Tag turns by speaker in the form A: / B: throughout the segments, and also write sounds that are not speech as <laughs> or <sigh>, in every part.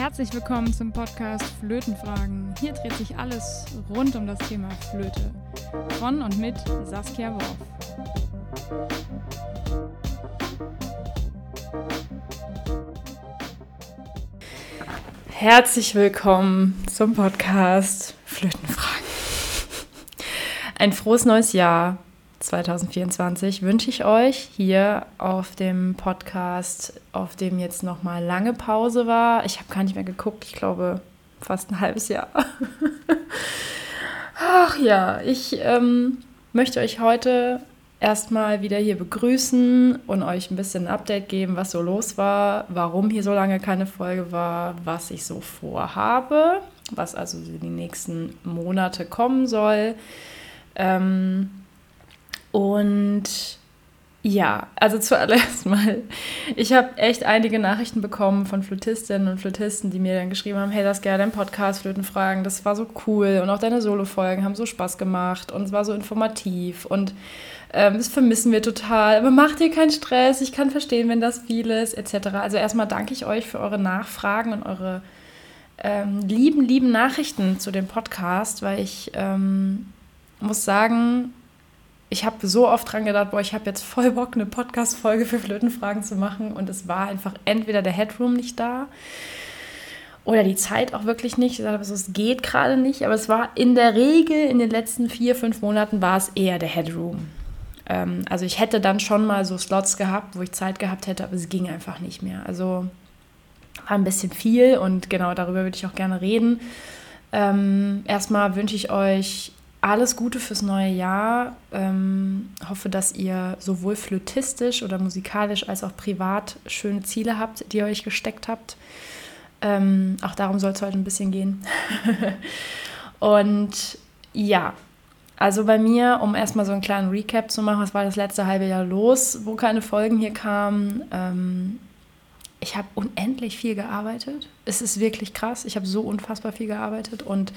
A: Herzlich willkommen zum Podcast Flötenfragen. Hier dreht sich alles rund um das Thema Flöte. Von und mit Saskia Worf.
B: Herzlich willkommen zum Podcast Flötenfragen. Ein frohes neues Jahr 2024 wünsche ich euch hier auf dem Podcast, auf dem jetzt noch mal lange Pause war. Ich habe gar nicht mehr geguckt, ich glaube fast ein halbes Jahr. <laughs> Ach ja, ich ähm, möchte euch heute erstmal wieder hier begrüßen und euch ein bisschen ein Update geben, was so los war, warum hier so lange keine Folge war, was ich so vorhabe, was also die nächsten Monate kommen soll. Ähm, und ja, also zuallererst mal, ich habe echt einige Nachrichten bekommen von Flötistinnen und Flötisten, die mir dann geschrieben haben, hey, das gerne dein Podcast Flötenfragen, das war so cool. Und auch deine Solo-Folgen haben so Spaß gemacht und es war so informativ. Und ähm, das vermissen wir total, aber macht dir keinen Stress, ich kann verstehen, wenn das viel ist, etc. Also erstmal danke ich euch für eure Nachfragen und eure ähm, lieben, lieben Nachrichten zu dem Podcast, weil ich ähm, muss sagen, ich habe so oft dran gedacht, boah, ich habe jetzt voll Bock, eine Podcast-Folge für Flötenfragen zu machen. Und es war einfach entweder der Headroom nicht da oder die Zeit auch wirklich nicht. Ich dachte, es geht gerade nicht. Aber es war in der Regel in den letzten vier, fünf Monaten war es eher der Headroom. Ähm, also ich hätte dann schon mal so Slots gehabt, wo ich Zeit gehabt hätte, aber es ging einfach nicht mehr. Also war ein bisschen viel und genau darüber würde ich auch gerne reden. Ähm, erstmal wünsche ich euch alles Gute fürs neue Jahr. Ähm, hoffe, dass ihr sowohl flötistisch oder musikalisch als auch privat schöne Ziele habt, die ihr euch gesteckt habt. Ähm, auch darum soll es heute ein bisschen gehen. <laughs> Und ja, also bei mir, um erstmal so einen kleinen Recap zu machen, was war das letzte halbe Jahr los, wo keine Folgen hier kamen. Ähm, ich habe unendlich viel gearbeitet. Es ist wirklich krass. Ich habe so unfassbar viel gearbeitet und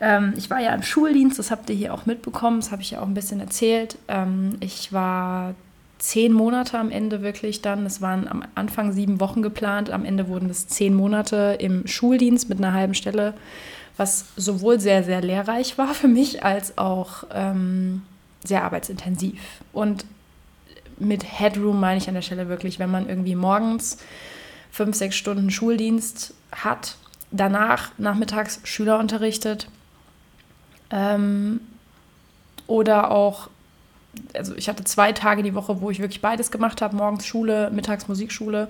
B: ähm, ich war ja im Schuldienst, das habt ihr hier auch mitbekommen, das habe ich ja auch ein bisschen erzählt. Ähm, ich war zehn Monate am Ende wirklich dann. Es waren am Anfang sieben Wochen geplant, am Ende wurden es zehn Monate im Schuldienst mit einer halben Stelle, was sowohl sehr, sehr lehrreich war für mich als auch ähm, sehr arbeitsintensiv. Und mit Headroom meine ich an der Stelle wirklich, wenn man irgendwie morgens fünf, sechs Stunden Schuldienst hat, danach nachmittags Schüler unterrichtet, ähm, oder auch, also ich hatte zwei Tage die Woche, wo ich wirklich beides gemacht habe, morgens Schule, mittags Musikschule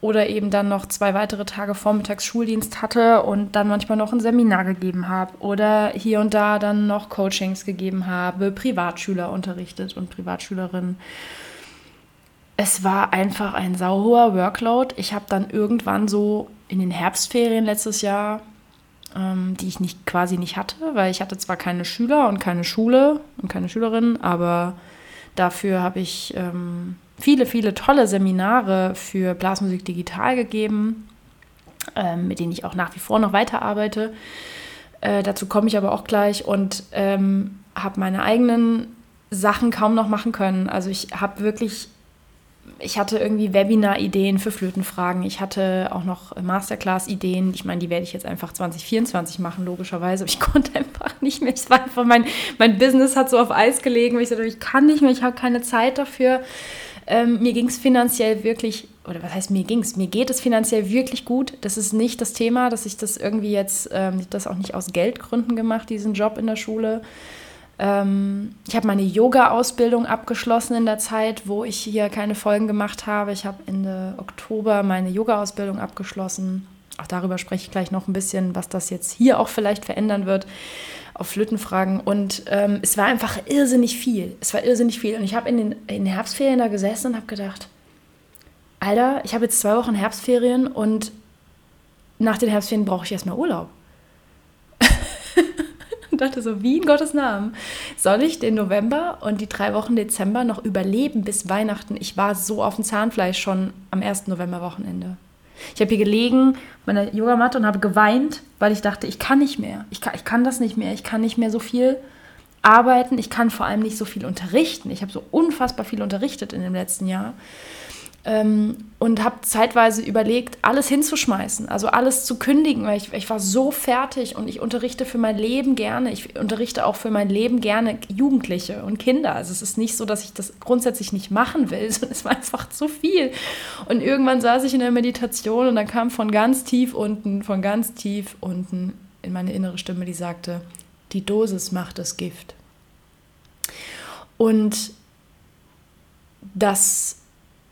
B: oder eben dann noch zwei weitere Tage vormittags Schuldienst hatte und dann manchmal noch ein Seminar gegeben habe oder hier und da dann noch Coachings gegeben habe, Privatschüler unterrichtet und Privatschülerinnen. Es war einfach ein sauhoher Workload. Ich habe dann irgendwann so in den Herbstferien letztes Jahr ähm, die ich nicht, quasi nicht hatte, weil ich hatte zwar keine Schüler und keine Schule und keine Schülerinnen, aber dafür habe ich ähm, viele, viele tolle Seminare für Blasmusik digital gegeben, ähm, mit denen ich auch nach wie vor noch weiterarbeite. Äh, dazu komme ich aber auch gleich und ähm, habe meine eigenen Sachen kaum noch machen können. Also ich habe wirklich ich hatte irgendwie Webinar-Ideen für Flötenfragen. Ich hatte auch noch Masterclass-Ideen. Ich meine, die werde ich jetzt einfach 2024 machen, logischerweise. Aber ich <laughs> konnte einfach nicht mehr. Es war einfach mein, mein Business hat so auf Eis gelegen. ich sagte, ich kann nicht mehr, ich habe keine Zeit dafür. Ähm, mir ging es finanziell wirklich, oder was heißt mir ging es? Mir geht es finanziell wirklich gut. Das ist nicht das Thema, dass ich das irgendwie jetzt, ähm, das auch nicht aus Geldgründen gemacht, diesen Job in der Schule. Ähm, ich habe meine Yoga-Ausbildung abgeschlossen in der Zeit, wo ich hier keine Folgen gemacht habe. Ich habe Ende Oktober meine Yoga-Ausbildung abgeschlossen. Auch darüber spreche ich gleich noch ein bisschen, was das jetzt hier auch vielleicht verändern wird auf Flötenfragen. Und ähm, es war einfach irrsinnig viel. Es war irrsinnig viel. Und ich habe in den, in den Herbstferien da gesessen und habe gedacht, Alter, ich habe jetzt zwei Wochen Herbstferien und nach den Herbstferien brauche ich erstmal Urlaub <laughs> und <laughs> dachte so, wie in Gottes Namen soll ich den November und die drei Wochen Dezember noch überleben bis Weihnachten? Ich war so auf dem Zahnfleisch schon am ersten Novemberwochenende. Ich habe hier gelegen, meine Yogamatte und habe geweint, weil ich dachte, ich kann nicht mehr. Ich kann, ich kann das nicht mehr. Ich kann nicht mehr so viel arbeiten. Ich kann vor allem nicht so viel unterrichten. Ich habe so unfassbar viel unterrichtet in dem letzten Jahr. Ähm, und habe zeitweise überlegt, alles hinzuschmeißen, also alles zu kündigen, weil ich, ich war so fertig und ich unterrichte für mein Leben gerne. Ich unterrichte auch für mein Leben gerne Jugendliche und Kinder. Also es ist nicht so, dass ich das grundsätzlich nicht machen will, <laughs> sondern es war einfach zu viel. Und irgendwann saß ich in der Meditation und dann kam von ganz tief unten, von ganz tief unten in meine innere Stimme, die sagte, die Dosis macht das Gift. Und das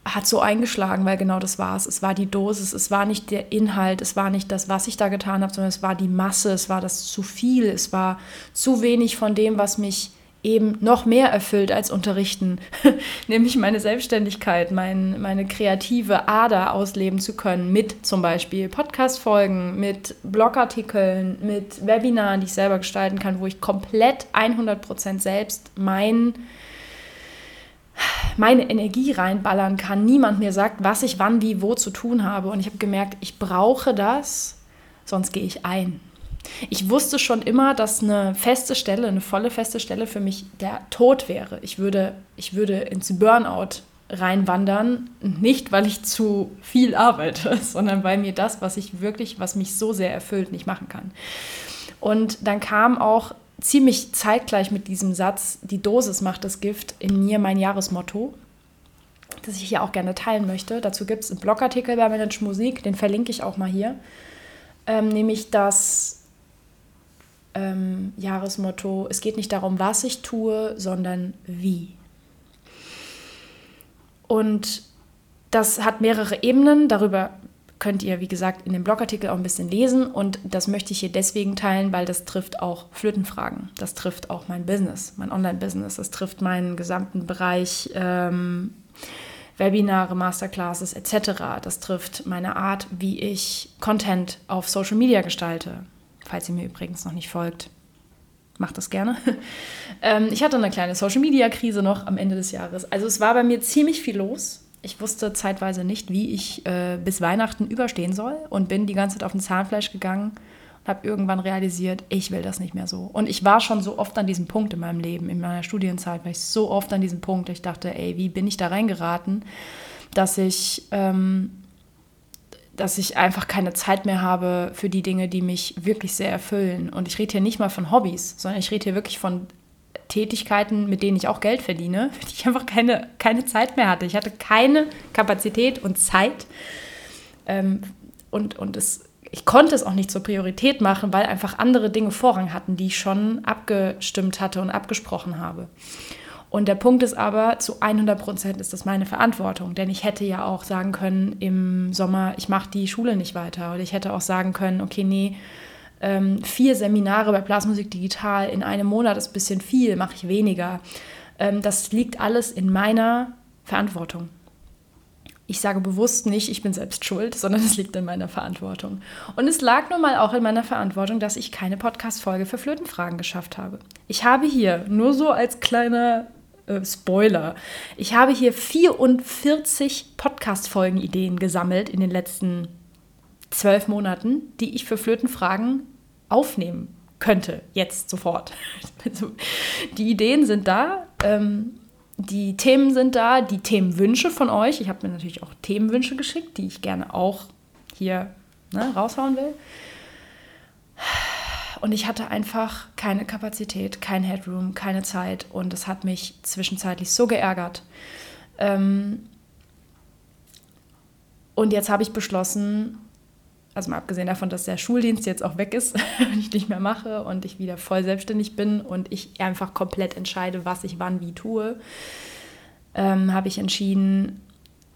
B: hat so eingeschlagen, weil genau das war es. Es war die Dosis, es war nicht der Inhalt, es war nicht das, was ich da getan habe, sondern es war die Masse, es war das zu viel, es war zu wenig von dem, was mich eben noch mehr erfüllt als Unterrichten, <laughs> nämlich meine Selbstständigkeit, mein, meine kreative Ader ausleben zu können mit zum Beispiel Podcast-Folgen, mit Blogartikeln, mit Webinaren, die ich selber gestalten kann, wo ich komplett 100% selbst mein meine Energie reinballern kann, niemand mir sagt, was ich wann, wie, wo zu tun habe. Und ich habe gemerkt, ich brauche das, sonst gehe ich ein. Ich wusste schon immer, dass eine feste Stelle, eine volle feste Stelle für mich der Tod wäre. Ich würde, ich würde ins Burnout reinwandern, nicht weil ich zu viel arbeite, <laughs> sondern weil mir das, was ich wirklich, was mich so sehr erfüllt, nicht machen kann. Und dann kam auch ziemlich zeitgleich mit diesem Satz, die Dosis macht das Gift, in mir mein Jahresmotto, das ich hier auch gerne teilen möchte. Dazu gibt es einen Blogartikel bei Manage Musik, den verlinke ich auch mal hier, ähm, nämlich das ähm, Jahresmotto, es geht nicht darum, was ich tue, sondern wie. Und das hat mehrere Ebenen, darüber könnt ihr, wie gesagt, in dem Blogartikel auch ein bisschen lesen. Und das möchte ich hier deswegen teilen, weil das trifft auch Flötenfragen. Das trifft auch mein Business, mein Online-Business. Das trifft meinen gesamten Bereich ähm, Webinare, Masterclasses etc. Das trifft meine Art, wie ich Content auf Social Media gestalte. Falls ihr mir übrigens noch nicht folgt, macht das gerne. <laughs> ähm, ich hatte eine kleine Social-Media-Krise noch am Ende des Jahres. Also es war bei mir ziemlich viel los ich wusste zeitweise nicht, wie ich äh, bis Weihnachten überstehen soll und bin die ganze Zeit auf den Zahnfleisch gegangen und habe irgendwann realisiert, ich will das nicht mehr so. Und ich war schon so oft an diesem Punkt in meinem Leben, in meiner Studienzeit, war ich so oft an diesem Punkt, ich dachte, ey, wie bin ich da reingeraten, dass ich, ähm, dass ich einfach keine Zeit mehr habe für die Dinge, die mich wirklich sehr erfüllen. Und ich rede hier nicht mal von Hobbys, sondern ich rede hier wirklich von Tätigkeiten, mit denen ich auch Geld verdiene, <laughs> für die ich einfach keine, keine Zeit mehr hatte. Ich hatte keine Kapazität und Zeit. Ähm, und und es, ich konnte es auch nicht zur Priorität machen, weil einfach andere Dinge Vorrang hatten, die ich schon abgestimmt hatte und abgesprochen habe. Und der Punkt ist aber, zu 100 Prozent ist das meine Verantwortung. Denn ich hätte ja auch sagen können im Sommer, ich mache die Schule nicht weiter. Oder ich hätte auch sagen können, okay, nee, ähm, vier Seminare bei Blasmusik Digital in einem Monat ist ein bisschen viel, mache ich weniger. Ähm, das liegt alles in meiner Verantwortung. Ich sage bewusst nicht, ich bin selbst schuld, sondern es liegt in meiner Verantwortung. Und es lag nun mal auch in meiner Verantwortung, dass ich keine Podcast-Folge für Flötenfragen geschafft habe. Ich habe hier, nur so als kleiner äh, Spoiler, ich habe hier 44 Podcast-Folgen-Ideen gesammelt in den letzten zwölf Monaten, die ich für Flötenfragen aufnehmen könnte, jetzt sofort. <laughs> Also, die Ideen sind da, ähm, die Themen sind da, die Themenwünsche von euch. Ich habe mir natürlich auch Themenwünsche geschickt, die ich gerne auch hier ne, raushauen will. Und ich hatte einfach keine Kapazität, kein Headroom, keine Zeit und es hat mich zwischenzeitlich so geärgert. Ähm, und jetzt habe ich beschlossen, also mal abgesehen davon, dass der Schuldienst jetzt auch weg ist <laughs> und ich nicht mehr mache und ich wieder voll selbstständig bin und ich einfach komplett entscheide, was ich wann wie tue, ähm, habe ich entschieden,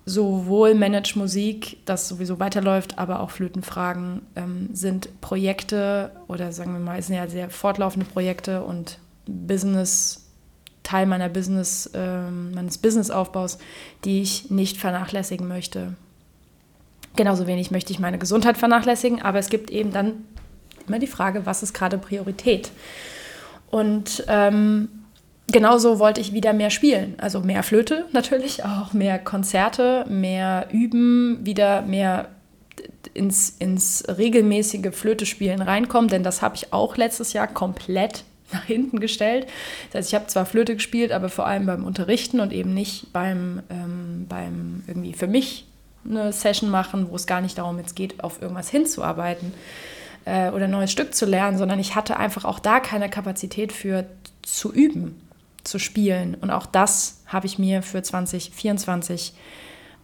B: sowohl Manage Musik, das sowieso weiterläuft, aber auch Flötenfragen ähm, sind Projekte oder sagen wir mal, sind ja sehr fortlaufende Projekte und Business, Teil meiner Business, ähm, meines Businessaufbaus, die ich nicht vernachlässigen möchte. Genauso wenig möchte ich meine Gesundheit vernachlässigen, aber es gibt eben dann immer die Frage, was ist gerade Priorität? Und ähm, genauso wollte ich wieder mehr spielen. Also mehr Flöte natürlich, <laughs> auch mehr Konzerte, mehr üben, wieder mehr ins, ins regelmäßige Flötespielen reinkommen, denn das habe ich auch letztes Jahr komplett <laughs> nach hinten gestellt. Das heißt, ich habe zwar Flöte gespielt, aber vor allem beim Unterrichten und eben nicht beim, ähm, beim irgendwie für mich eine Session machen, wo es gar nicht darum jetzt geht, auf irgendwas hinzuarbeiten äh, oder ein neues Stück zu lernen, sondern ich hatte einfach auch da keine Kapazität für zu üben, zu spielen. Und auch das habe ich mir für 2024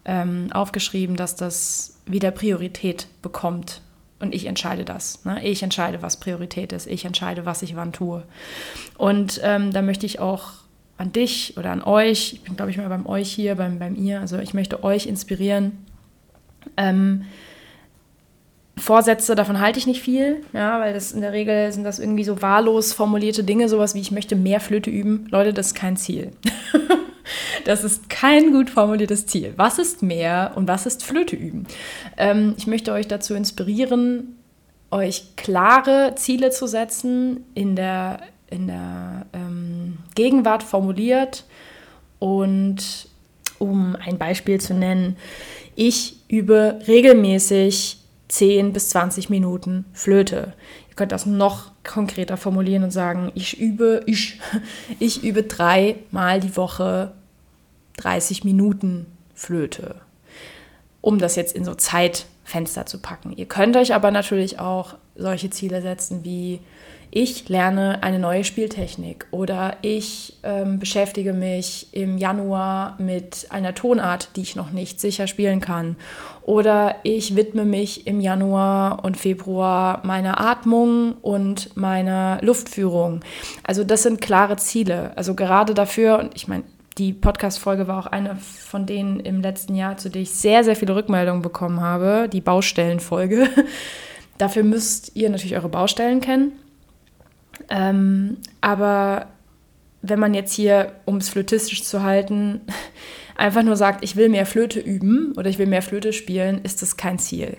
B: ähm, aufgeschrieben, dass das wieder Priorität bekommt und ich entscheide das. Ne? Ich entscheide, was Priorität ist. Ich entscheide, was ich wann tue. Und ähm, da möchte ich auch an dich oder an euch, ich bin, glaube ich, mal beim euch hier, beim, beim ihr, also ich möchte euch inspirieren. Ähm, Vorsätze, davon halte ich nicht viel, ja, weil das in der Regel sind das irgendwie so wahllos formulierte Dinge, sowas wie ich möchte mehr Flöte üben. Leute, das ist kein Ziel. <laughs> Das ist kein gut formuliertes Ziel. Was ist mehr und was ist Flöte üben? Ähm, ich möchte euch dazu inspirieren, euch klare Ziele zu setzen, in der, in der ähm, Gegenwart formuliert. Und um ein Beispiel zu nennen, ich übe regelmäßig 10 bis 20 Minuten Flöte. Ihr könnt das noch konkreter formulieren und sagen, ich übe, ich, <laughs> ich übe dreimal die Woche 30 Minuten Flöte, um das jetzt in so Zeitfenster zu packen. Ihr könnt euch aber natürlich auch solche Ziele setzen wie ich lerne eine neue Spieltechnik oder ich ähm, beschäftige mich im Januar mit einer Tonart, die ich noch nicht sicher spielen kann. Oder ich widme mich im Januar und Februar meiner Atmung und meiner Luftführung. Also das sind klare Ziele. Also gerade dafür, und ich meine, die Podcast-Folge war auch eine von denen im letzten Jahr, zu der ich sehr, sehr viele Rückmeldungen bekommen habe, die Baustellenfolge. <laughs> Dafür müsst ihr natürlich eure Baustellen kennen. Ähm, aber wenn man jetzt hier, um es flötistisch zu halten, <laughs> einfach nur sagt, ich will mehr Flöte üben oder ich will mehr Flöte spielen, ist das kein Ziel.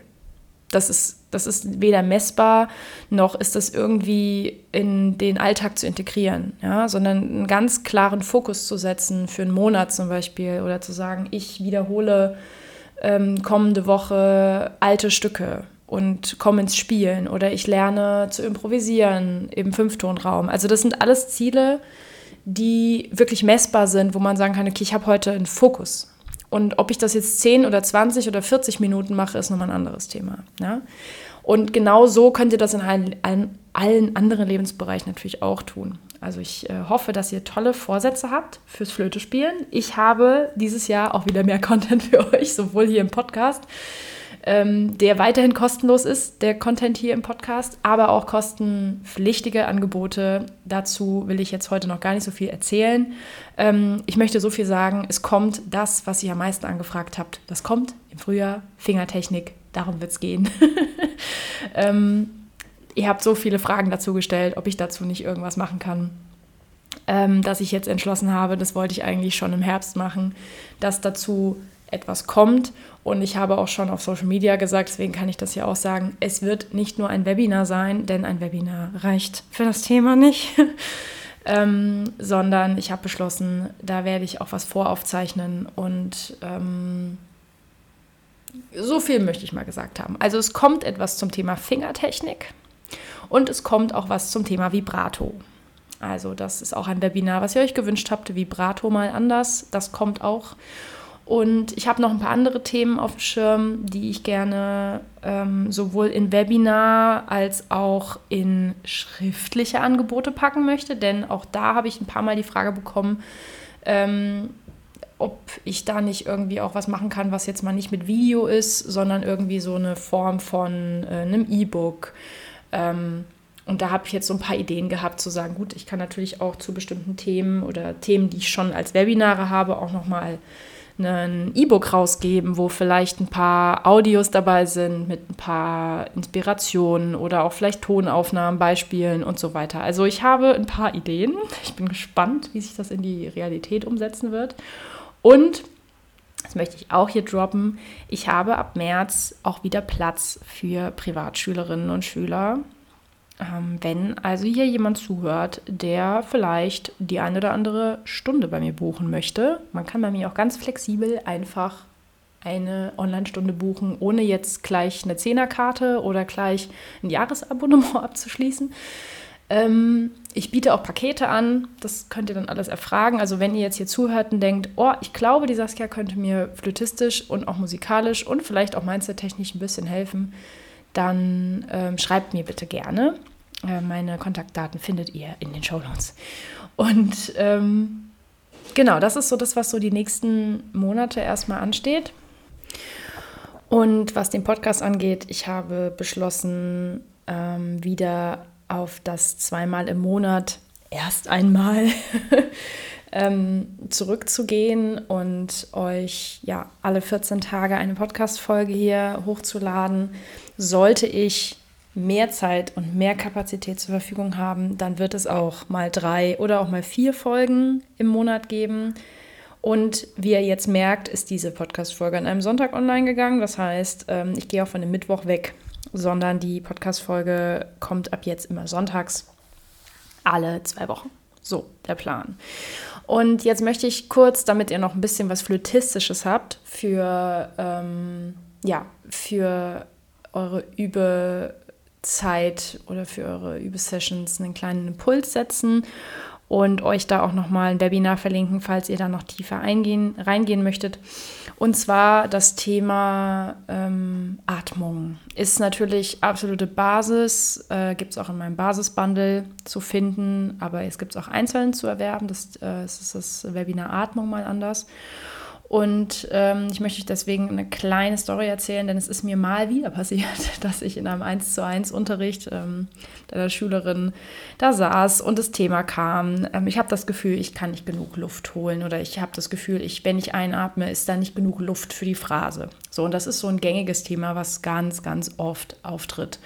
B: Das ist, das ist weder messbar, noch ist das irgendwie in den Alltag zu integrieren, ja? sondern einen ganz klaren Fokus zu setzen für einen Monat zum Beispiel oder zu sagen, ich wiederhole ähm, kommende Woche alte Stücke und komme ins Spielen oder ich lerne zu improvisieren im Fünftonraum. Also das sind alles Ziele, die wirklich messbar sind, wo man sagen kann, okay, ich habe heute einen Fokus. Und ob ich das jetzt 10 oder 20 oder 40 Minuten mache, ist nochmal ein anderes Thema. Ja? Und genau so könnt ihr das in allen, allen, anderen Lebensbereichen natürlich auch tun. Also ich äh, hoffe, dass ihr tolle Vorsätze habt fürs Flötespielen. Ich habe dieses Jahr auch wieder mehr <laughs> Content für euch, sowohl hier im Podcast ähm, der weiterhin kostenlos ist, der Content hier im Podcast, aber auch kostenpflichtige Angebote. Dazu will ich jetzt heute noch gar nicht so viel erzählen. Ähm, ich möchte so viel sagen, es kommt das, was ihr am meisten angefragt habt. Das kommt im Frühjahr, Fingertechnik, darum wird es gehen. <laughs> ähm, ihr habt so viele Fragen dazu gestellt, ob ich dazu nicht irgendwas machen kann. Ähm, dass ich jetzt entschlossen habe, das wollte ich eigentlich schon im Herbst machen, dass dazu etwas kommt. Und ich habe auch schon auf Social Media gesagt, deswegen kann ich das hier auch sagen, es wird nicht nur ein Webinar sein, denn ein Webinar reicht für das Thema nicht, <laughs> ähm, sondern ich habe beschlossen, da werde ich auch was voraufzeichnen und ähm, so viel möchte ich mal gesagt haben. Also es kommt etwas zum Thema Fingertechnik und es kommt auch was zum Thema Vibrato. Also das ist auch ein Webinar, was ihr euch gewünscht habt, Vibrato mal anders. Das kommt auch. Und ich habe noch ein paar andere Themen auf dem Schirm, die ich gerne ähm, sowohl in Webinar als auch in schriftliche Angebote packen möchte. Denn auch da habe ich ein paar Mal die Frage bekommen, ähm, ob ich da nicht irgendwie auch was machen kann, was jetzt mal nicht mit Video ist, sondern irgendwie so eine Form von äh, einem E-Book. Ähm, und da habe ich jetzt so ein paar Ideen gehabt, zu sagen, gut, ich kann natürlich auch zu bestimmten Themen oder Themen, die ich schon als Webinare habe, auch nochmal mal ein E-Book rausgeben, wo vielleicht ein paar Audios dabei sind mit ein paar Inspirationen oder auch vielleicht Tonaufnahmen, Beispielen und so weiter. Also ich habe ein paar Ideen. Ich bin gespannt, wie sich das in die Realität umsetzen wird. Und das möchte ich auch hier droppen. Ich habe ab März auch wieder Platz für Privatschülerinnen und Schüler wenn also hier jemand zuhört, der vielleicht die eine oder andere Stunde bei mir buchen möchte, man kann bei mir auch ganz flexibel einfach eine Online-Stunde buchen, ohne jetzt gleich eine Zehnerkarte oder gleich ein Jahresabonnement <laughs> abzuschließen. Ähm, ich biete auch Pakete an, das könnt ihr dann alles erfragen. Also wenn ihr jetzt hier zuhört und denkt, oh, ich glaube, die Saskia könnte mir flötistisch und auch musikalisch und vielleicht auch mindset-technisch ein bisschen helfen, dann ähm, schreibt mir bitte gerne. Äh, meine Kontaktdaten findet ihr in den Show Notes. Und ähm, genau, das ist so das, was so die nächsten Monate erstmal ansteht. Und was den Podcast angeht, ich habe beschlossen, ähm, wieder auf das zweimal im Monat erst einmal <laughs> ähm, zurückzugehen und euch ja alle 14 Tage eine Podcast-Folge hier hochzuladen. Sollte ich mehr Zeit und mehr Kapazität zur Verfügung haben, dann wird es auch mal drei oder auch mal vier Folgen im Monat geben. Und wie ihr jetzt merkt, ist diese Podcast-Folge an einem Sonntag online gegangen. Das heißt, ähm, ich gehe auch von dem Mittwoch weg sondern die Podcast-Folge kommt ab jetzt immer sonntags alle zwei Wochen. So, der Plan. Und jetzt möchte ich kurz, damit ihr noch ein bisschen was Flötistisches habt, für, ähm, ja, für eure Übezeit oder für eure Übesessions einen kleinen Impuls setzen und euch da auch nochmal ein Webinar verlinken, falls ihr da noch tiefer eingehen, reingehen möchtet. Und zwar das Thema ähm, Atmung. Ist natürlich absolute Basis, äh, gibt es auch in meinem Basisbundle zu finden, aber es gibt es auch einzeln zu erwerben. Das, äh, das ist das Webinar Atmung mal anders. Und ähm, ich möchte euch deswegen eine kleine Story erzählen, denn es ist mir mal wieder passiert, <laughs> dass ich in einem 1 zu 1 Unterricht ähm, der Schülerin da saß und das Thema kam. Ähm, ich habe das Gefühl, ich kann nicht genug Luft holen oder ich habe das Gefühl, ich, wenn ich einatme, ist da nicht genug Luft für die Phrase. So, und das ist so ein gängiges Thema, was ganz, ganz oft auftritt.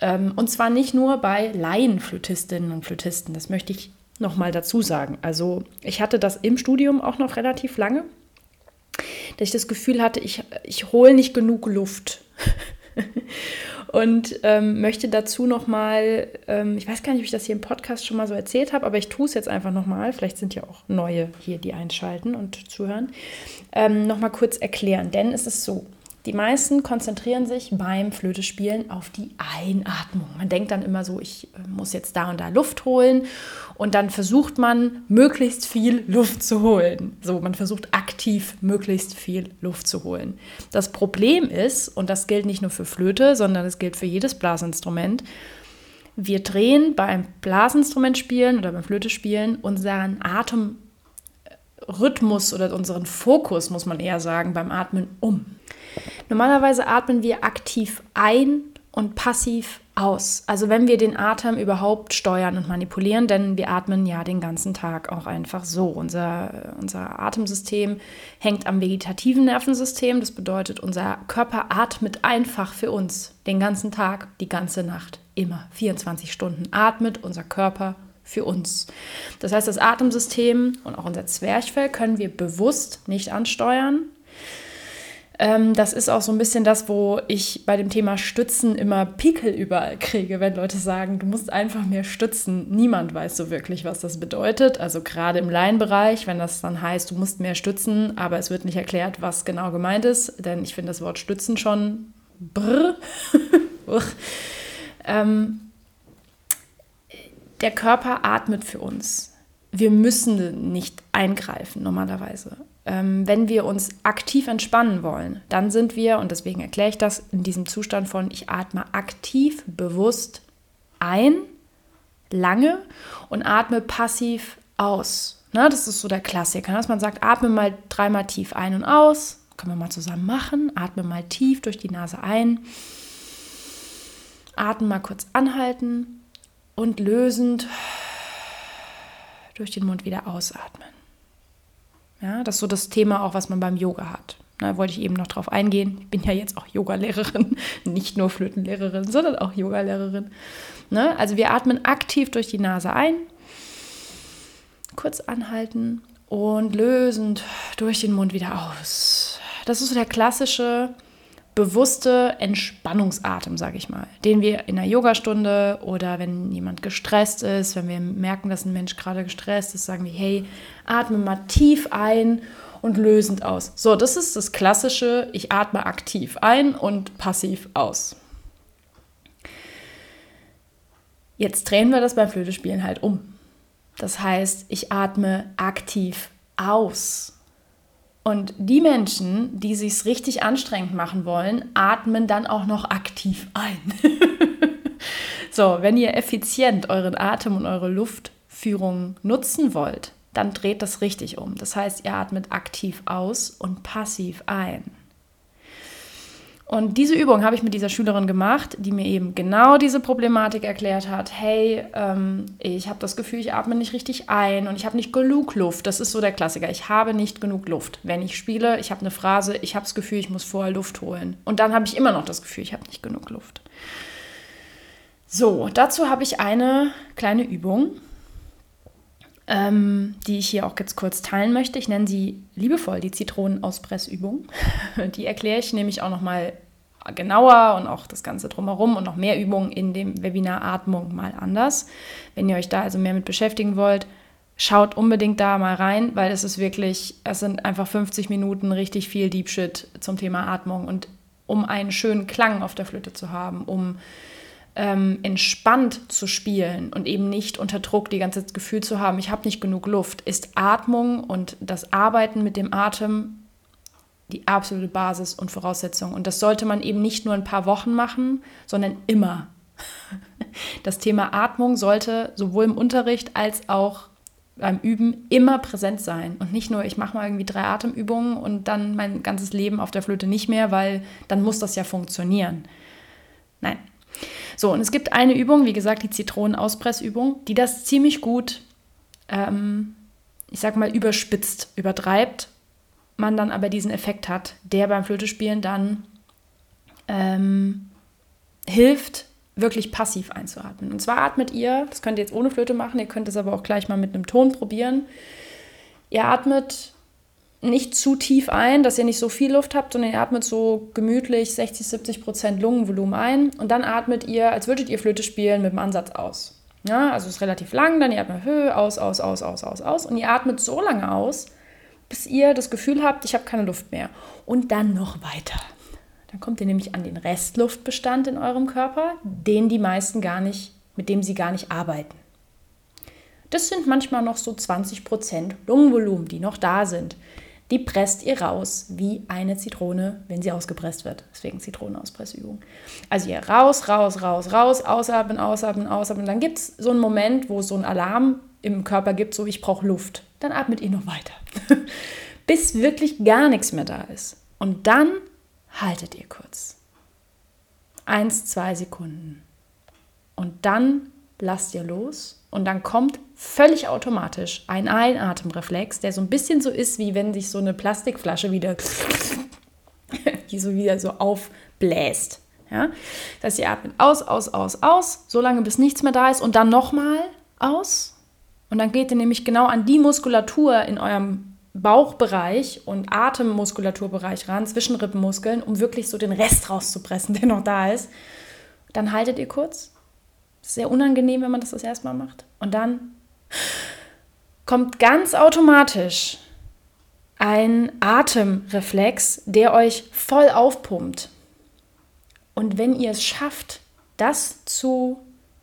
B: Ähm, und zwar nicht nur bei Laienflötistinnen und Flötisten, das möchte ich nochmal dazu sagen. Also ich hatte das im Studium auch noch relativ lange dass ich das Gefühl hatte, ich, ich hole nicht genug Luft. <laughs> und ähm, möchte dazu nochmal, ähm, ich weiß gar nicht, ob ich das hier im Podcast schon mal so erzählt habe, aber ich tue es jetzt einfach nochmal. Vielleicht sind ja auch neue hier, die einschalten und zuhören. Ähm, nochmal kurz erklären, denn es ist so, die meisten konzentrieren sich beim Flötespielen auf die Einatmung. Man denkt dann immer so, ich äh, muss jetzt da und da Luft holen und dann versucht man möglichst viel Luft zu holen. So, man versucht aktiv möglichst viel Luft zu holen. Das Problem ist, und das gilt nicht nur für Flöte, sondern es gilt für jedes Blasinstrument, wir drehen beim Blasinstrument spielen oder beim Flöte spielen unseren Atemrhythmus oder unseren Fokus, muss man eher sagen, beim Atmen um. Normalerweise atmen wir aktiv ein und passiv aus. Also wenn wir den Atem überhaupt steuern und manipulieren, denn wir atmen ja den ganzen Tag auch einfach so. Unser, unser Atemsystem hängt am vegetativen Nervensystem. Das bedeutet, unser Körper atmet einfach für uns den ganzen Tag, die ganze Nacht, immer 24 Stunden atmet unser Körper für uns. Das heißt, das Atemsystem und auch unser Zwerchfell können wir bewusst nicht ansteuern, ähm, das ist auch so ein bisschen das, wo ich bei dem Thema Stützen immer Pickel überall kriege, wenn Leute sagen, du musst einfach mehr stützen. Niemand weiß so wirklich, was das bedeutet. Also gerade im Laienbereich, wenn das dann heißt, du musst mehr stützen, aber es wird nicht erklärt, was genau gemeint ist, denn ich finde das Wort stützen schon brr. <laughs> ähm, der Körper atmet für uns. Wir müssen nicht eingreifen normalerweise ähm, wenn wir uns aktiv entspannen wollen, dann sind wir, und deswegen erkläre ich das, in diesem Zustand von, ich atme aktiv, bewusst ein, lange und atme passiv aus. Ne, das ist so der Klassiker, dass man sagt, atme mal dreimal tief ein und aus. Können wir mal zusammen machen. Atme mal tief durch die Nase ein. Atme mal kurz anhalten und lösend durch den Mund wieder ausatmen. Ja, das ist so das Thema auch, was man beim Yoga hat. Da wollte ich eben noch drauf eingehen. Ich bin ja jetzt auch Yogalehrerin, <laughs> nicht nur Flötenlehrerin, sondern auch Yogalehrerin. Ne? Also wir atmen aktiv durch die Nase ein, kurz anhalten und lösend durch den Mund wieder aus. Das ist so der klassische bewusste Entspannungsatem, sage ich mal, den wir in einer Yogastunde oder wenn jemand gestresst ist, wenn wir merken, dass ein Mensch gerade gestresst ist, sagen wir, hey, atme mal tief ein und lösend aus. So, das ist das klassische, ich atme aktiv ein und passiv aus. Jetzt drehen wir das beim Flötespielen halt um. Das heißt, ich atme aktiv aus. Und die Menschen, die sich richtig anstrengend machen wollen, atmen dann auch noch aktiv ein. <laughs> so, wenn ihr effizient euren Atem und eure Luftführung nutzen wollt, dann dreht das richtig um. Das heißt, ihr atmet aktiv aus und passiv ein. Und diese Übung habe ich mit dieser Schülerin gemacht, die mir eben genau diese Problematik erklärt hat. Hey, ähm, ich habe das Gefühl, ich atme nicht richtig ein und ich habe nicht genug Luft. Das ist so der Klassiker. Ich habe nicht genug Luft. Wenn ich spiele, ich habe eine Phrase, ich habe das Gefühl, ich muss vorher Luft holen. Und dann habe ich immer noch das Gefühl, ich habe nicht genug Luft. So, dazu habe ich eine kleine Übung, ähm, die ich hier auch jetzt kurz teilen möchte. Ich nenne sie liebevoll die Zitronenauspressübung. <laughs> Die erkläre ich nämlich auch nochmal genauer und auch das Ganze drumherum und noch mehr Übungen in dem Webinar Atmung mal anders. Wenn ihr euch da also mehr mit beschäftigen wollt, schaut unbedingt da mal rein, weil es ist wirklich, es sind einfach 50 Minuten richtig viel Deep Shit zum Thema Atmung und um einen schönen Klang auf der Flöte zu haben, um ähm, entspannt zu spielen und eben nicht unter Druck die ganze Zeit das Gefühl zu haben, ich habe nicht genug Luft, ist Atmung und das Arbeiten mit dem Atem die absolute Basis und Voraussetzung. Und das sollte man eben nicht nur ein paar Wochen machen, sondern immer. <laughs> Das Thema Atmung sollte sowohl im Unterricht als auch beim Üben immer präsent sein. Und nicht nur, ich mache mal irgendwie drei Atemübungen und dann mein ganzes Leben auf der Flöte nicht mehr, weil dann muss das ja funktionieren. Nein, so, und es gibt eine Übung, wie gesagt, die Zitronenauspressübung, die das ziemlich gut, ähm, ich sag mal, überspitzt, übertreibt, man dann aber diesen Effekt hat, der beim Flötespielen dann ähm, hilft, wirklich passiv einzuatmen. Und zwar atmet ihr, das könnt ihr jetzt ohne Flöte machen, ihr könnt es aber auch gleich mal mit einem Ton probieren. Ihr atmet nicht zu tief ein, dass ihr nicht so viel Luft habt, sondern ihr atmet so gemütlich 60, 70 Prozent Lungenvolumen ein und dann atmet ihr, als würdet ihr Flöte spielen, mit dem Ansatz aus. Ja, also es ist relativ lang, dann ihr atmet Höhe, aus, aus, aus, aus, aus, aus und ihr atmet so lange aus, bis ihr das Gefühl habt, ich habe keine Luft mehr. Und dann noch weiter. Dann kommt ihr nämlich an den Restluftbestand in eurem Körper, den die meisten gar nicht, mit dem sie gar nicht arbeiten. Das sind manchmal noch so 20 Prozent Lungenvolumen, die noch da sind die presst ihr raus wie eine Zitrone, wenn sie ausgepresst wird. Deswegen Zitronenauspressübung. Also ihr raus, raus, raus, raus, ausatmen, ausatmen, ausatmen. Dann gibt es so einen Moment, wo es so einen Alarm im Körper gibt, so ich brauche Luft. Dann atmet ihr noch weiter, <laughs> bis wirklich gar nichts mehr da ist. Und dann haltet ihr kurz. Eins, zwei Sekunden. Und dann lasst ihr los und dann kommt völlig automatisch ein Einatemreflex, der so ein bisschen so ist, wie wenn sich so eine Plastikflasche wieder, <laughs> so wieder so aufbläst. Ja? Das heißt, ihr atmet aus, aus, aus, aus, so lange bis nichts mehr da ist und dann nochmal aus. Und dann geht ihr nämlich genau an die Muskulatur in eurem Bauchbereich und Atemmuskulaturbereich ran, Zwischenrippenmuskeln, um wirklich so den Rest rauszupressen, <laughs> der noch da ist. Dann haltet ihr kurz sehr unangenehm, wenn man das das erste Mal macht. Und dann kommt ganz automatisch ein Atemreflex, der euch voll aufpumpt. Und wenn ihr es schafft, das zu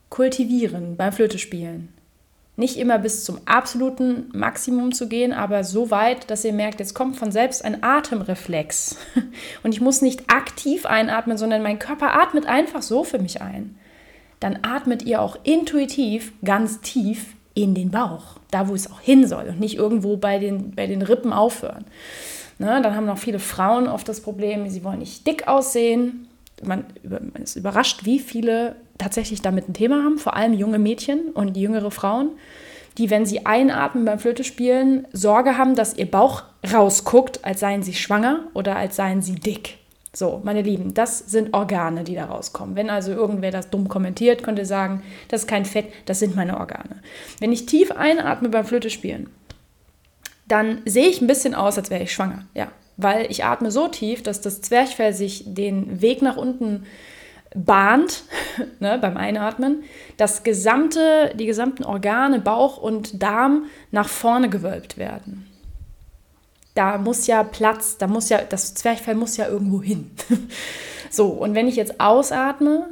B: kultivieren beim Flötespielen, nicht immer bis zum absoluten Maximum zu gehen, aber so weit, dass ihr merkt, jetzt kommt von selbst ein Atemreflex. <laughs> Und ich muss nicht aktiv einatmen, sondern mein Körper atmet einfach so für mich ein dann atmet ihr auch intuitiv ganz tief in den Bauch, da wo es auch hin soll und nicht irgendwo bei den, bei den Rippen aufhören. Ne, dann haben noch viele Frauen oft das Problem, sie wollen nicht dick aussehen. Man, man ist überrascht, wie viele tatsächlich damit ein Thema haben, vor allem junge Mädchen und jüngere Frauen, die, wenn sie einatmen beim Flötespielen, Sorge haben, dass ihr Bauch rausguckt, als seien sie schwanger oder als seien sie dick. So, meine Lieben, das sind Organe, die da rauskommen. Wenn also irgendwer das dumm kommentiert, könnte sagen, das ist kein Fett, das sind meine Organe. Wenn ich tief einatme beim Flöte spielen, dann sehe ich ein bisschen aus, als wäre ich schwanger. Ja, weil ich atme so tief, dass das Zwerchfell sich den Weg nach unten bahnt <laughs> ne, beim Einatmen, dass gesamte, die gesamten Organe, Bauch und Darm nach vorne gewölbt werden da muss ja Platz, da muss ja, das Zwerchfell muss ja irgendwo hin. <laughs> so, und wenn ich jetzt ausatme,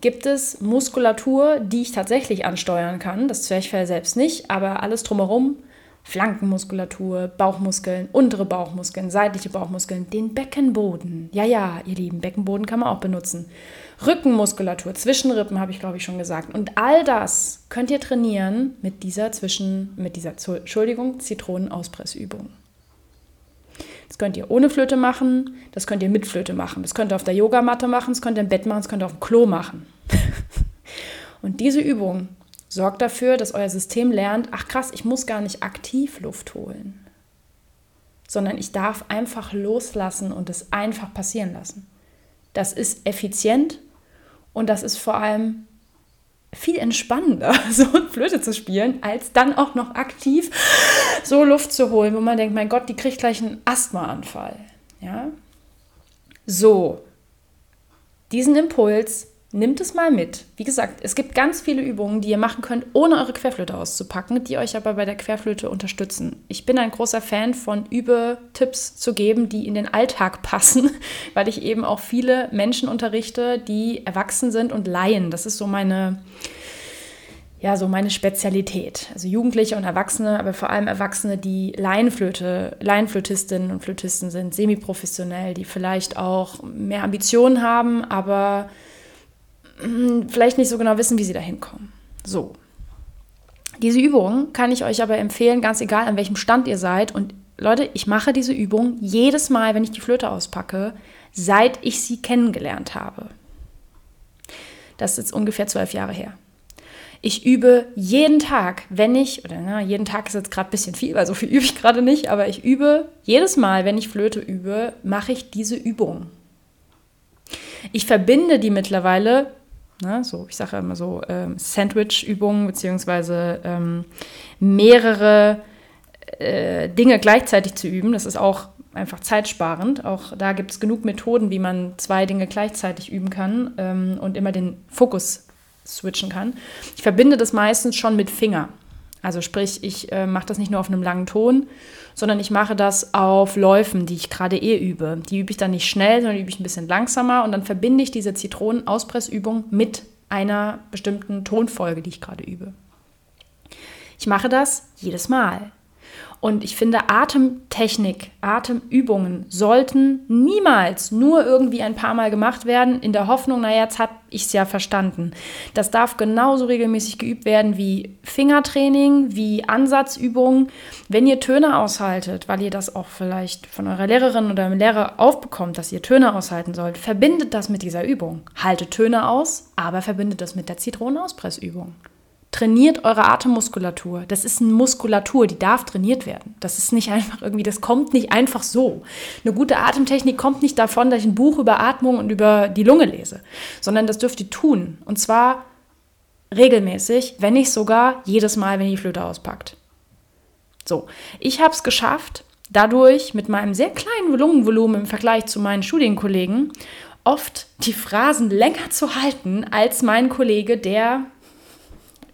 B: gibt es Muskulatur, die ich tatsächlich ansteuern kann. Das Zwerchfell selbst nicht, aber alles drumherum. Flankenmuskulatur, Bauchmuskeln, untere Bauchmuskeln, seitliche Bauchmuskeln, den Beckenboden. Ja, ja, ihr Lieben, Beckenboden kann man auch benutzen. Rückenmuskulatur, Zwischenrippen habe ich glaube ich schon gesagt. Und all das könnt ihr trainieren mit dieser Zwischen, mit dieser, Entschuldigung, Zitronenauspressübung. Das könnt ihr ohne Flöte machen, das könnt ihr mit Flöte machen, das könnt ihr auf der Yogamatte machen, das könnt ihr im Bett machen, das könnt ihr auf dem Klo machen. <laughs> Und diese Übung sorgt dafür, dass euer System lernt, ach krass, ich muss gar nicht aktiv Luft holen, sondern ich darf einfach loslassen und es einfach passieren lassen. Das ist effizient und das ist vor allem viel entspannender, <laughs> so Flöte zu spielen, als dann auch noch aktiv so Luft zu holen, wo man denkt, mein Gott, die kriegt gleich einen Asthmaanfall. Ja? So, diesen Impuls Nimmt es mal mit. Wie gesagt, es gibt ganz viele Übungen, die ihr machen könnt, ohne eure Querflöte auszupacken, die euch aber bei der Querflöte unterstützen. Ich bin ein großer Fan von Übetipps zu geben, die in den Alltag <laughs> passen, weil ich eben auch viele Menschen unterrichte, die erwachsen sind und Laien. Das ist so meine, ja, so meine Spezialität. Also Jugendliche und Erwachsene, aber vor allem Erwachsene, die Laienflöte, Laienflötistinnen und Flötisten sind, semiprofessionell, die vielleicht auch mehr Ambitionen haben, aber vielleicht nicht so genau wissen, wie sie da hinkommen. So. Diese Übung kann ich euch aber empfehlen, ganz egal an welchem Stand ihr seid. Und Leute, ich mache diese Übung jedes Mal, wenn ich die Flöte auspacke, seit ich sie kennengelernt habe. Das ist jetzt ungefähr zwölf Jahre her. Ich übe jeden Tag, wenn ich, oder na, jeden Tag ist jetzt gerade ein bisschen viel, weil so viel übe ich gerade nicht, aber ich übe jedes Mal, wenn ich Flöte übe, mache ich diese Übung. Ich verbinde die mittlerweile Ne? So, ich sage immer so ähm, Sandwich-Übungen, beziehungsweise ähm, mehrere äh, Dinge gleichzeitig zu üben. Das ist auch einfach zeitsparend. Auch da gibt es genug Methoden, wie man zwei Dinge gleichzeitig üben kann ähm, und immer den Fokus switchen kann. Ich verbinde das meistens schon mit Finger. Also sprich, ich äh, mache das nicht nur auf einem langen Ton, sondern ich mache das auf Läufen, die ich gerade eh übe. Die übe ich dann nicht schnell, sondern übe ich ein bisschen langsamer und dann verbinde ich diese Zitronenauspressübung mit einer bestimmten Tonfolge, die ich gerade übe. Ich mache das jedes Mal. Und ich finde, Atemtechnik, Atemübungen sollten niemals nur irgendwie ein paar Mal gemacht werden, in der Hoffnung, naja, jetzt habe ich es ja verstanden. Das darf genauso regelmäßig geübt werden wie Fingertraining, wie Ansatzübungen. Wenn ihr Töne aushaltet, weil ihr das auch vielleicht von eurer Lehrerin oder Lehrer aufbekommt, dass ihr Töne aushalten sollt, verbindet das mit dieser Übung. Haltet Töne aus, aber verbindet das mit der Zitronenauspressübung. Trainiert eure Atemmuskulatur. Das ist eine Muskulatur, die darf trainiert werden. Das ist nicht einfach irgendwie, das kommt nicht einfach so. Eine gute Atemtechnik kommt nicht davon, dass ich ein Buch über Atmung und über die Lunge lese, sondern das dürft ihr tun. Und zwar regelmäßig, wenn nicht sogar jedes Mal, wenn ihr die Flöte auspackt. So, ich habe es geschafft, dadurch mit meinem sehr kleinen Lungenvolumen im Vergleich zu meinen Studienkollegen oft die Phrasen länger zu halten als mein Kollege, der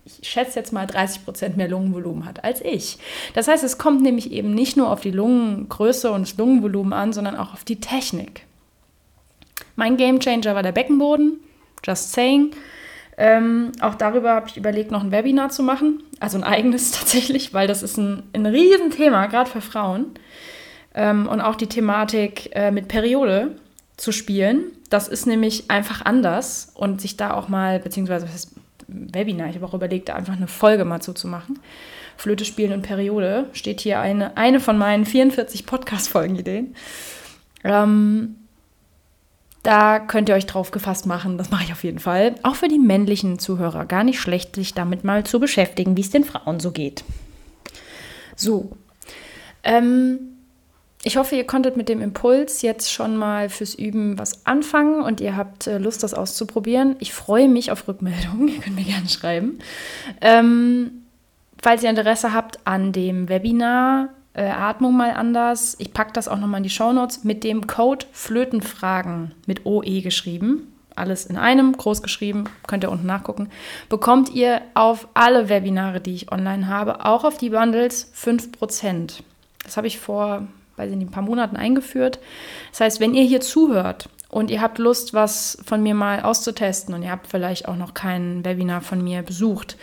B: ich schätze jetzt mal 30 Prozent mehr Lungenvolumen hat als ich. Das heißt, es kommt nämlich eben nicht nur auf die Lungengröße und das Lungenvolumen an, sondern auch auf die Technik. Mein Gamechanger war der Beckenboden, just saying. Ähm, auch darüber habe ich überlegt, noch ein Webinar zu machen, also ein eigenes <laughs> tatsächlich, weil das ist ein, ein Riesenthema, gerade für Frauen. Ähm, und auch die Thematik äh, mit Periode zu spielen. Das ist nämlich einfach anders und sich da auch mal, beziehungsweise Webinar. Ich habe auch überlegt, einfach eine Folge mal zuzumachen. Flöte spielen in Periode steht hier eine, eine von meinen 44 Podcast-Folgen-Ideen. Ähm, da könnt ihr euch drauf gefasst machen, das mache ich auf jeden Fall. Auch für die männlichen Zuhörer gar nicht schlecht, sich damit mal zu beschäftigen, wie es den Frauen so geht. So. Ähm, ich hoffe, ihr konntet mit dem Impuls jetzt schon mal fürs Üben was anfangen und ihr habt äh, Lust, das auszuprobieren. Ich freue mich auf Rückmeldungen. <laughs> Ihr könnt mir gerne schreiben. Ähm, falls ihr Interesse habt an dem Webinar äh, Atmung mal anders, ich packe das auch nochmal in die Shownotes mit dem Code Flötenfragen mit OE geschrieben. Alles in einem, groß geschrieben, könnt ihr unten nachgucken. Bekommt ihr auf alle Webinare, die ich online habe, auch auf die Bundles 5%. Das habe ich vor weiß ich nicht, ein paar Monaten eingeführt. Das heißt, wenn ihr hier zuhört und ihr habt Lust, was von mir mal auszutesten und ihr habt vielleicht auch noch kein Webinar von mir besucht,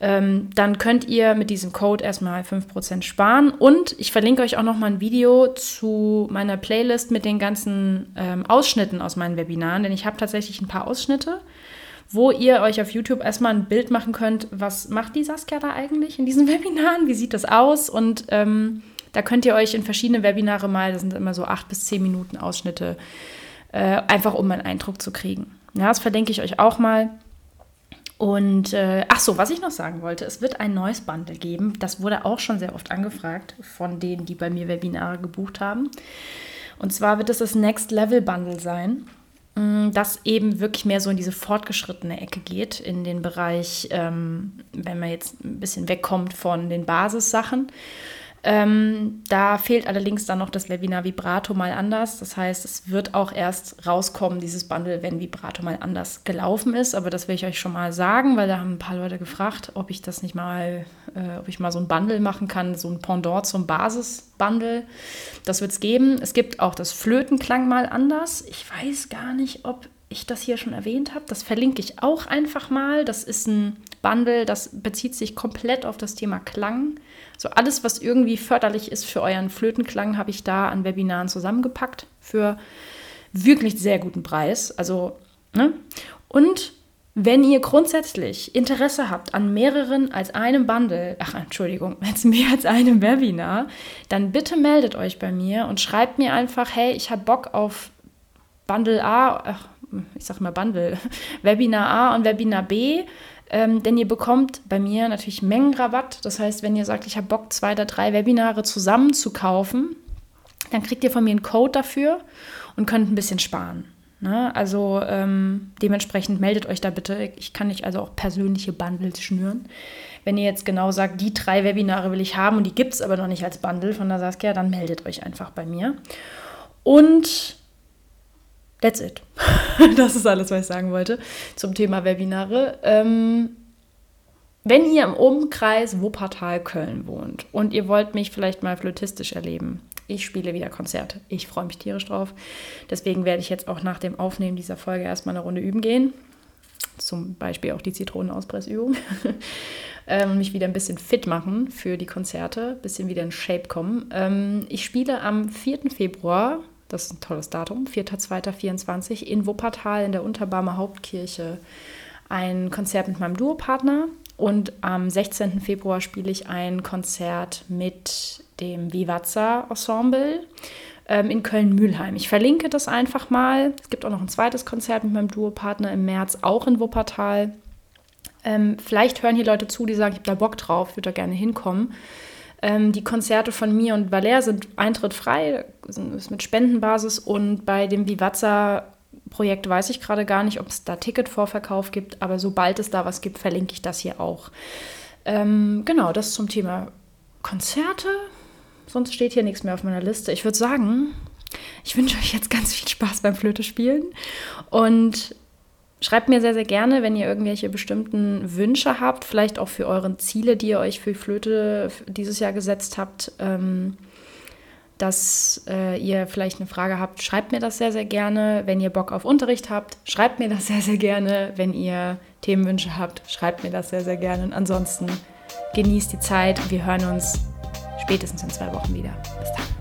B: ähm, dann könnt ihr mit diesem Code erstmal 5% sparen. Und ich verlinke euch auch noch mal ein Video zu meiner Playlist mit den ganzen ähm, Ausschnitten aus meinen Webinaren, denn ich habe tatsächlich ein paar Ausschnitte, wo ihr euch auf YouTube erstmal ein Bild machen könnt, was macht die Saskia da eigentlich in diesen <laughs> Webinaren, wie sieht das aus und ähm, da könnt ihr euch in verschiedene Webinare mal, das sind immer so acht bis zehn Minuten Ausschnitte, äh, einfach um einen Eindruck zu kriegen. Ja, das verlinke ich euch auch mal. Und äh, ach so, was ich noch sagen wollte, es wird ein neues Bundle geben. Das wurde auch schon sehr oft angefragt von denen, die bei mir Webinare gebucht haben. Und zwar wird es das Next Level Bundle sein, mm, das eben wirklich mehr so in diese fortgeschrittene Ecke geht, in den Bereich, ähm, wenn man jetzt ein bisschen wegkommt von den Basissachen. Ähm, da fehlt allerdings dann noch das Webinar Vibrato mal anders. Das heißt, es wird auch erst rauskommen, dieses Bundle, wenn Vibrato mal anders gelaufen ist. Aber das will ich euch schon mal sagen, weil da haben ein paar Leute gefragt, ob ich das nicht mal, äh, ob ich mal so ein Bundle machen kann, so ein Pendant zum Basis-Bundle. Das wird es geben. Es gibt auch das Flötenklang mal anders. Ich weiß gar nicht, ob ich das hier schon erwähnt habe. Das verlinke ich auch einfach mal. Das ist ein Bundle, das bezieht sich komplett auf das Thema Klang. So alles, was irgendwie förderlich ist für euren Flötenklang, habe ich da an Webinaren zusammengepackt für wirklich sehr guten Preis. Also, ne? Und wenn ihr grundsätzlich Interesse habt an mehreren als einem Bundle, ach Entschuldigung, <laughs> jetzt mehr als einem Webinar, dann bitte meldet euch bei mir und schreibt mir einfach, hey, ich habe Bock auf Bundle A, ach, ich sag mal Bundle, <laughs> Webinar A und Webinar B ähm, denn ihr bekommt bei mir natürlich Mengenrabatt. Das heißt, wenn ihr sagt, ich habe Bock, zwei oder drei Webinare zusammen zu kaufen, dann kriegt ihr von mir einen Code dafür und könnt ein bisschen sparen. Ne? Also ähm, dementsprechend meldet euch da bitte. Ich kann euch also auch persönliche Bundles schnüren. Wenn ihr jetzt genau sagt, die drei Webinare will ich haben und die gibt es aber noch nicht als Bundle von der Saskia, dann meldet euch einfach bei mir. Und That's it. <laughs> das ist alles, was ich sagen wollte zum Thema Webinare. Ähm, wenn ihr im Umkreis Wuppertal Köln wohnt und ihr wollt mich vielleicht mal flötistisch erleben, ich spiele wieder Konzerte. Ich freue mich tierisch drauf. Deswegen werde ich jetzt auch nach dem Aufnehmen dieser Folge erstmal eine Runde üben gehen. Zum Beispiel auch die Zitronenauspressübung. <laughs> ähm, mich wieder ein bisschen fit machen für die Konzerte, ein bisschen wieder in Shape kommen. Ähm, ich spiele am 4. Februar das ist ein tolles Datum, 4.2.24 in Wuppertal in der Unterbarmer Hauptkirche ein Konzert mit meinem Duopartner und am 16. Februar spiele ich ein Konzert mit dem Vivaza Ensemble ähm, in Köln-Mühlheim. Ich verlinke das einfach mal. Es gibt auch noch ein zweites Konzert mit meinem Duopartner im März, auch in Wuppertal. Ähm, vielleicht hören hier Leute zu, die sagen, ich habe da Bock drauf, würde da gerne hinkommen. Ähm, die Konzerte von mir und Valer sind Eintritt frei, ist mit Spendenbasis und bei dem Vivaza Projekt weiß ich gerade gar nicht, ob es da Ticketvorverkauf gibt, aber sobald es da was gibt, verlinke ich das hier auch. Ähm, genau, das zum Thema Konzerte. Sonst steht hier nichts mehr auf meiner Liste. Ich würde sagen, ich wünsche euch jetzt ganz viel Spaß beim Flöte spielen und Schreibt mir sehr, sehr gerne, wenn ihr irgendwelche bestimmten Wünsche habt, vielleicht auch für eure Ziele, die ihr euch für Flöte dieses Jahr gesetzt habt, ähm, dass äh, ihr vielleicht eine Frage habt, schreibt mir das sehr, sehr gerne. Wenn ihr Bock auf Unterricht habt, schreibt mir das <laughs> sehr, sehr gerne. Wenn ihr Themenwünsche habt, schreibt mir das sehr, sehr gerne. Und ansonsten genießt die Zeit. Wir hören uns spätestens in zwei Wochen wieder. Bis dann.